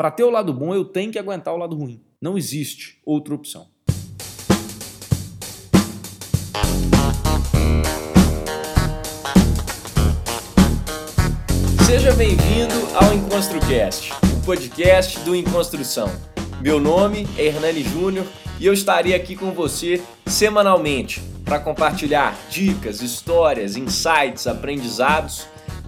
Para ter o lado bom, eu tenho que aguentar o lado ruim. Não existe outra opção. Seja bem-vindo ao EnconstruCast, o podcast do Enconstrução. Meu nome é Hernani Júnior e eu estarei aqui com você semanalmente para compartilhar dicas, histórias, insights, aprendizados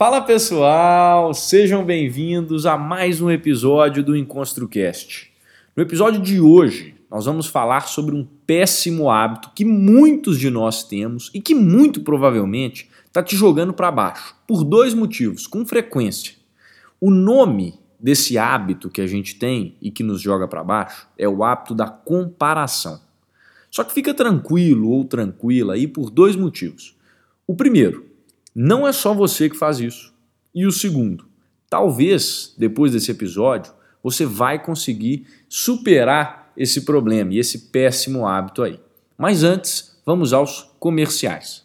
Fala pessoal, sejam bem-vindos a mais um episódio do EnconstruCast. No episódio de hoje, nós vamos falar sobre um péssimo hábito que muitos de nós temos e que muito provavelmente está te jogando para baixo, por dois motivos, com frequência. O nome desse hábito que a gente tem e que nos joga para baixo é o hábito da comparação. Só que fica tranquilo ou tranquila aí por dois motivos. O primeiro, não é só você que faz isso. E o segundo, talvez depois desse episódio você vai conseguir superar esse problema e esse péssimo hábito aí. Mas antes, vamos aos comerciais.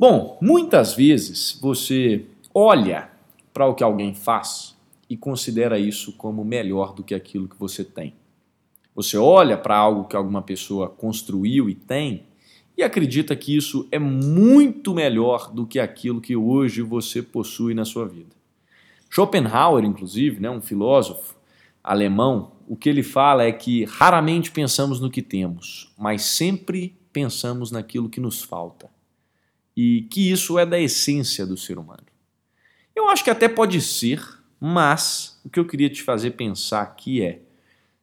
Bom, muitas vezes você olha para o que alguém faz e considera isso como melhor do que aquilo que você tem. Você olha para algo que alguma pessoa construiu e tem e acredita que isso é muito melhor do que aquilo que hoje você possui na sua vida. Schopenhauer, inclusive, né, um filósofo alemão, o que ele fala é que raramente pensamos no que temos, mas sempre pensamos naquilo que nos falta e que isso é da essência do ser humano. Eu acho que até pode ser, mas o que eu queria te fazer pensar aqui é: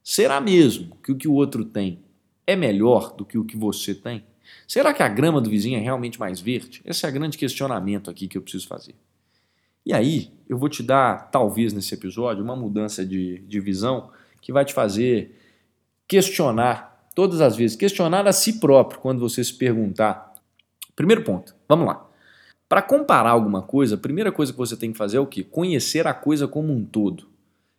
será mesmo que o que o outro tem é melhor do que o que você tem? Será que a grama do vizinho é realmente mais verde? Esse é o grande questionamento aqui que eu preciso fazer. E aí, eu vou te dar, talvez nesse episódio, uma mudança de, de visão que vai te fazer questionar todas as vezes, questionar a si próprio quando você se perguntar Primeiro ponto, vamos lá. Para comparar alguma coisa, a primeira coisa que você tem que fazer é o quê? Conhecer a coisa como um todo.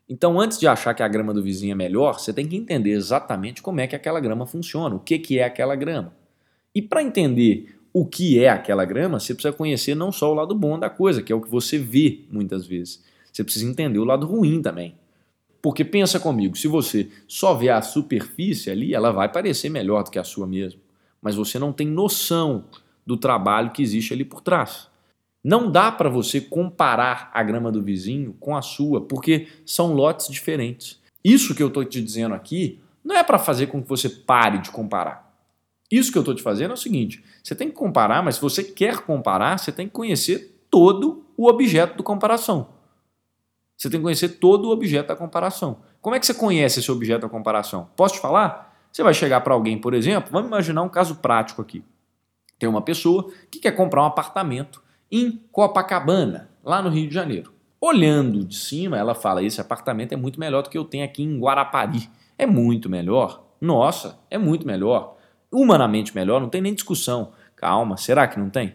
Então, antes de achar que a grama do vizinho é melhor, você tem que entender exatamente como é que aquela grama funciona, o que, que é aquela grama. E para entender o que é aquela grama, você precisa conhecer não só o lado bom da coisa, que é o que você vê muitas vezes. Você precisa entender o lado ruim também. Porque pensa comigo, se você só vê a superfície ali, ela vai parecer melhor do que a sua mesmo. Mas você não tem noção do trabalho que existe ali por trás. Não dá para você comparar a grama do vizinho com a sua, porque são lotes diferentes. Isso que eu estou te dizendo aqui não é para fazer com que você pare de comparar. Isso que eu estou te fazendo é o seguinte: você tem que comparar, mas se você quer comparar, você tem que conhecer todo o objeto da comparação. Você tem que conhecer todo o objeto da comparação. Como é que você conhece esse objeto da comparação? Posso te falar? Você vai chegar para alguém, por exemplo, vamos imaginar um caso prático aqui. Tem uma pessoa que quer comprar um apartamento em Copacabana, lá no Rio de Janeiro. Olhando de cima, ela fala: Esse apartamento é muito melhor do que eu tenho aqui em Guarapari. É muito melhor? Nossa, é muito melhor. Humanamente melhor, não tem nem discussão. Calma, será que não tem?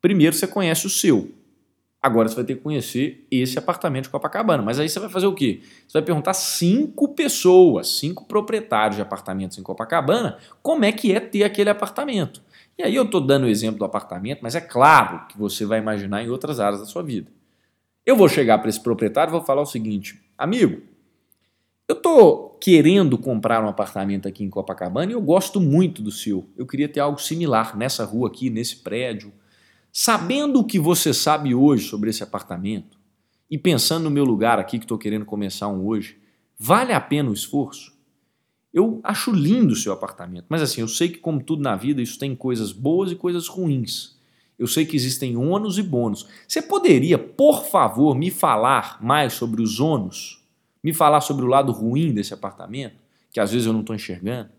Primeiro você conhece o seu. Agora você vai ter que conhecer esse apartamento de Copacabana. Mas aí você vai fazer o quê? Você vai perguntar cinco pessoas, cinco proprietários de apartamentos em Copacabana, como é que é ter aquele apartamento. E aí eu estou dando o exemplo do apartamento, mas é claro que você vai imaginar em outras áreas da sua vida. Eu vou chegar para esse proprietário e vou falar o seguinte: amigo, eu estou querendo comprar um apartamento aqui em Copacabana e eu gosto muito do seu. Eu queria ter algo similar nessa rua aqui, nesse prédio Sabendo o que você sabe hoje sobre esse apartamento e pensando no meu lugar aqui que estou querendo começar um hoje, vale a pena o esforço? Eu acho lindo o seu apartamento, mas assim, eu sei que como tudo na vida, isso tem coisas boas e coisas ruins. Eu sei que existem ônus e bônus. Você poderia, por favor, me falar mais sobre os ônus? Me falar sobre o lado ruim desse apartamento, que às vezes eu não estou enxergando?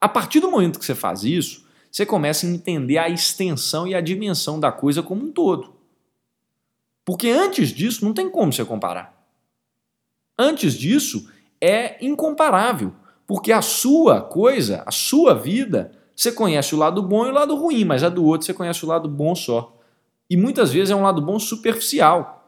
A partir do momento que você faz isso, você começa a entender a extensão e a dimensão da coisa como um todo. Porque antes disso não tem como você comparar. Antes disso é incomparável, porque a sua coisa, a sua vida, você conhece o lado bom e o lado ruim, mas a do outro você conhece o lado bom só. E muitas vezes é um lado bom superficial.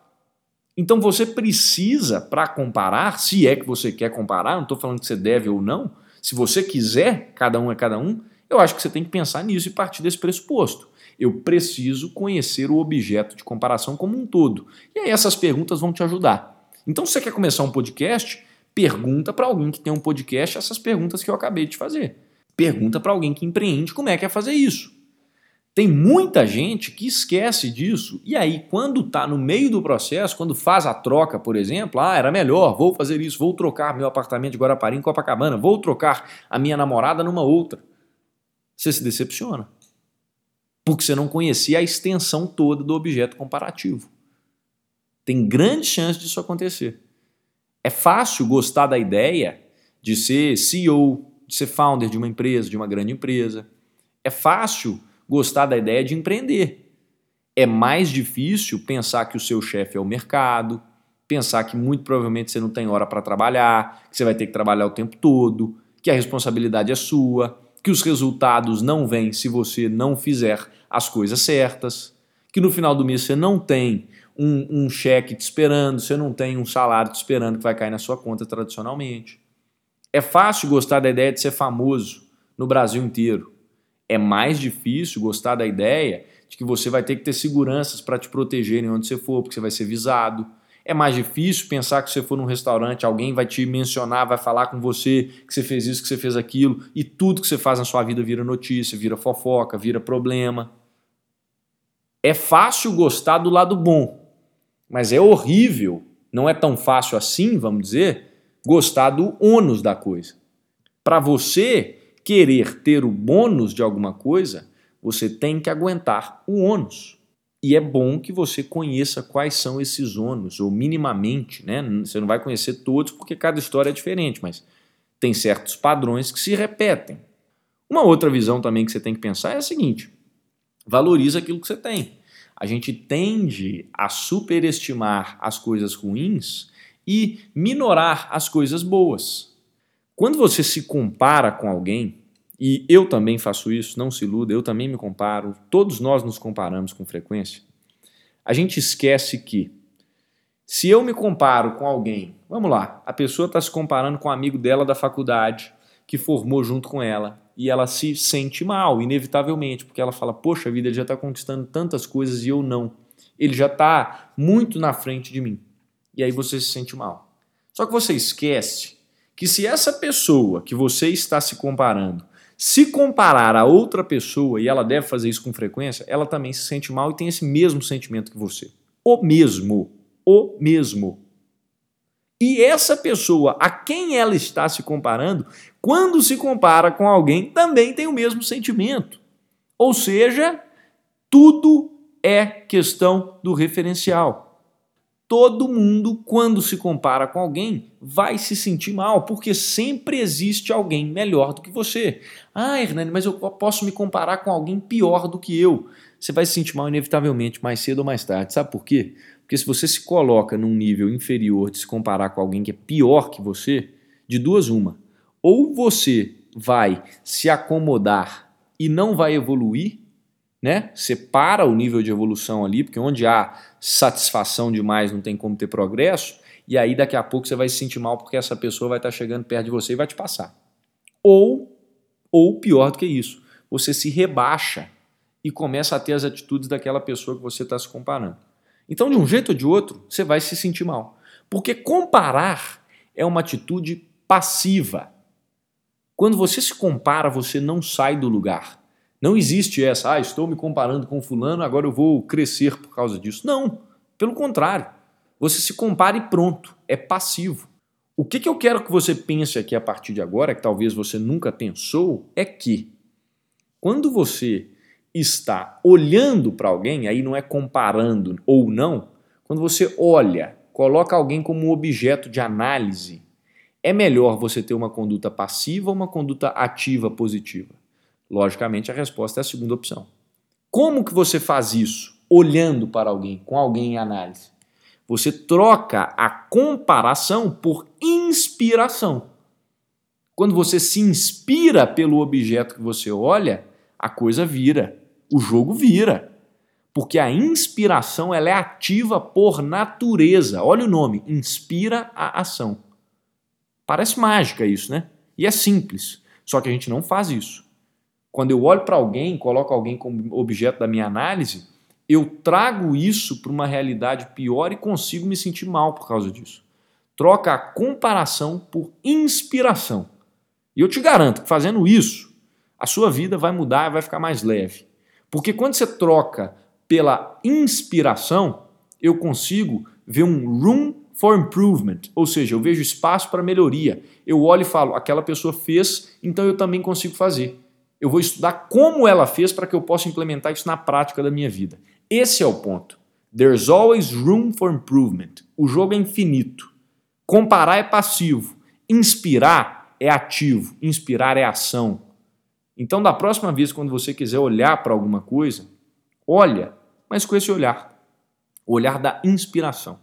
Então você precisa, para comparar, se é que você quer comparar, não estou falando que você deve ou não, se você quiser, cada um é cada um, eu acho que você tem que pensar nisso e partir desse pressuposto. Eu preciso conhecer o objeto de comparação como um todo. E aí essas perguntas vão te ajudar. Então, se você quer começar um podcast, pergunta para alguém que tem um podcast essas perguntas que eu acabei de fazer. Pergunta para alguém que empreende como é que é fazer isso. Tem muita gente que esquece disso e aí, quando está no meio do processo, quando faz a troca, por exemplo, ah, era melhor, vou fazer isso, vou trocar meu apartamento de Guarapari em Copacabana, vou trocar a minha namorada numa outra você se decepciona. Porque você não conhecia a extensão toda do objeto comparativo. Tem grande chance disso acontecer. É fácil gostar da ideia de ser CEO, de ser founder de uma empresa, de uma grande empresa. É fácil gostar da ideia de empreender. É mais difícil pensar que o seu chefe é o mercado, pensar que muito provavelmente você não tem hora para trabalhar, que você vai ter que trabalhar o tempo todo, que a responsabilidade é sua, que os resultados não vêm se você não fizer as coisas certas, que no final do mês você não tem um, um, cheque te esperando, você não tem um salário te esperando que vai cair na sua conta tradicionalmente. É fácil gostar da ideia de ser famoso no Brasil inteiro. É mais difícil gostar da ideia de que você vai ter que ter seguranças para te protegerem onde você for, porque você vai ser visado é mais difícil pensar que você for num restaurante, alguém vai te mencionar, vai falar com você que você fez isso, que você fez aquilo, e tudo que você faz na sua vida vira notícia, vira fofoca, vira problema. É fácil gostar do lado bom, mas é horrível, não é tão fácil assim, vamos dizer, gostar do ônus da coisa. Para você querer ter o bônus de alguma coisa, você tem que aguentar o ônus. E é bom que você conheça quais são esses ônus, ou minimamente, né? Você não vai conhecer todos porque cada história é diferente, mas tem certos padrões que se repetem. Uma outra visão também que você tem que pensar é a seguinte: valoriza aquilo que você tem. A gente tende a superestimar as coisas ruins e minorar as coisas boas. Quando você se compara com alguém, e eu também faço isso, não se iluda, eu também me comparo, todos nós nos comparamos com frequência. A gente esquece que se eu me comparo com alguém, vamos lá, a pessoa está se comparando com um amigo dela da faculdade que formou junto com ela e ela se sente mal, inevitavelmente, porque ela fala: Poxa vida, ele já está conquistando tantas coisas e eu não. Ele já está muito na frente de mim. E aí você se sente mal. Só que você esquece que se essa pessoa que você está se comparando se comparar a outra pessoa, e ela deve fazer isso com frequência, ela também se sente mal e tem esse mesmo sentimento que você. O mesmo. O mesmo. E essa pessoa a quem ela está se comparando, quando se compara com alguém, também tem o mesmo sentimento. Ou seja, tudo é questão do referencial todo mundo, quando se compara com alguém, vai se sentir mal, porque sempre existe alguém melhor do que você. Ah, Hernani, mas eu posso me comparar com alguém pior do que eu. Você vai se sentir mal inevitavelmente, mais cedo ou mais tarde. Sabe por quê? Porque se você se coloca num nível inferior de se comparar com alguém que é pior que você, de duas uma. Ou você vai se acomodar e não vai evoluir, né? Separa o nível de evolução ali, porque onde há satisfação demais não tem como ter progresso, e aí daqui a pouco você vai se sentir mal porque essa pessoa vai estar chegando perto de você e vai te passar. Ou, ou pior do que isso, você se rebaixa e começa a ter as atitudes daquela pessoa que você está se comparando. Então, de um jeito ou de outro, você vai se sentir mal. Porque comparar é uma atitude passiva. Quando você se compara, você não sai do lugar. Não existe essa, ah, estou me comparando com fulano, agora eu vou crescer por causa disso. Não, pelo contrário. Você se compara e pronto, é passivo. O que, que eu quero que você pense aqui a partir de agora, que talvez você nunca pensou, é que quando você está olhando para alguém, aí não é comparando ou não, quando você olha, coloca alguém como objeto de análise, é melhor você ter uma conduta passiva ou uma conduta ativa positiva? Logicamente, a resposta é a segunda opção. Como que você faz isso? Olhando para alguém, com alguém em análise. Você troca a comparação por inspiração. Quando você se inspira pelo objeto que você olha, a coisa vira, o jogo vira. Porque a inspiração ela é ativa por natureza. Olha o nome, inspira a ação. Parece mágica isso, né? E é simples. Só que a gente não faz isso. Quando eu olho para alguém, coloco alguém como objeto da minha análise, eu trago isso para uma realidade pior e consigo me sentir mal por causa disso. Troca a comparação por inspiração. E eu te garanto que fazendo isso, a sua vida vai mudar e vai ficar mais leve. Porque quando você troca pela inspiração, eu consigo ver um room for improvement, ou seja, eu vejo espaço para melhoria. Eu olho e falo, aquela pessoa fez, então eu também consigo fazer eu vou estudar como ela fez para que eu possa implementar isso na prática da minha vida. Esse é o ponto. There's always room for improvement. O jogo é infinito. Comparar é passivo. Inspirar é ativo. Inspirar é ação. Então, da próxima vez, quando você quiser olhar para alguma coisa, olha, mas com esse olhar. O olhar da inspiração.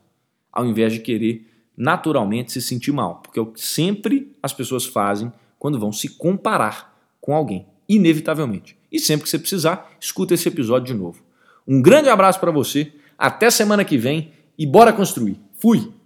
Ao invés de querer naturalmente se sentir mal. Porque é o que sempre as pessoas fazem quando vão se comparar com alguém inevitavelmente. E sempre que você precisar, escuta esse episódio de novo. Um grande abraço para você, até semana que vem e bora construir. Fui!